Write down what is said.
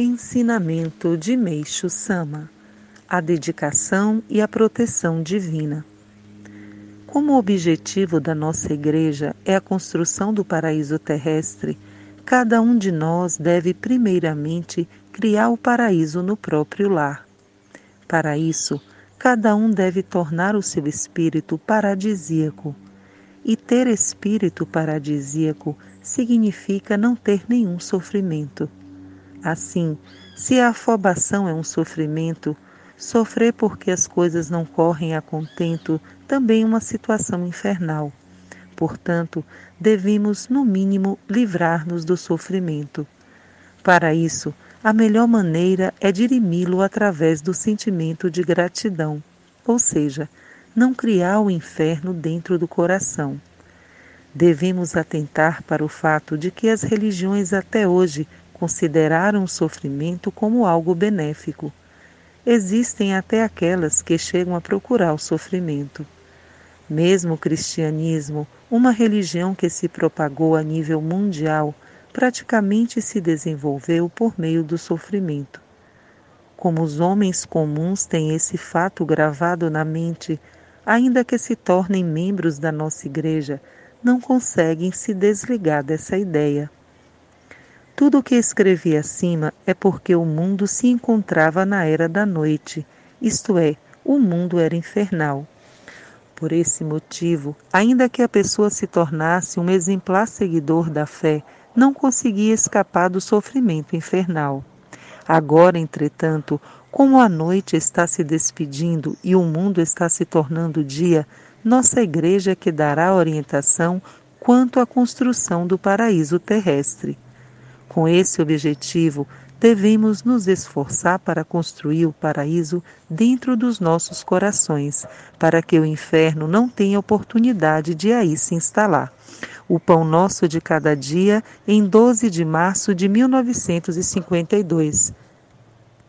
Ensinamento de Meixo Sama A dedicação e a proteção divina. Como objetivo da nossa Igreja é a construção do paraíso terrestre, cada um de nós deve primeiramente criar o paraíso no próprio lar. Para isso, cada um deve tornar o seu espírito paradisíaco. E ter espírito paradisíaco significa não ter nenhum sofrimento Assim, se a afobação é um sofrimento, sofrer porque as coisas não correm a contento também é uma situação infernal. Portanto, devemos, no mínimo, livrar-nos do sofrimento. Para isso, a melhor maneira é dirimi-lo através do sentimento de gratidão, ou seja, não criar o inferno dentro do coração. Devemos atentar para o fato de que as religiões até hoje consideraram o sofrimento como algo benéfico. Existem até aquelas que chegam a procurar o sofrimento. Mesmo o cristianismo, uma religião que se propagou a nível mundial, praticamente se desenvolveu por meio do sofrimento. Como os homens comuns têm esse fato gravado na mente, ainda que se tornem membros da nossa igreja, não conseguem se desligar dessa ideia. Tudo o que escrevi acima é porque o mundo se encontrava na era da noite, isto é, o mundo era infernal. Por esse motivo, ainda que a pessoa se tornasse um exemplar seguidor da fé, não conseguia escapar do sofrimento infernal. Agora, entretanto, como a noite está se despedindo e o mundo está se tornando dia, nossa igreja é que dará orientação quanto à construção do paraíso terrestre. Com esse objetivo, devemos nos esforçar para construir o paraíso dentro dos nossos corações, para que o inferno não tenha oportunidade de aí se instalar. O Pão Nosso de Cada Dia, em 12 de março de 1952.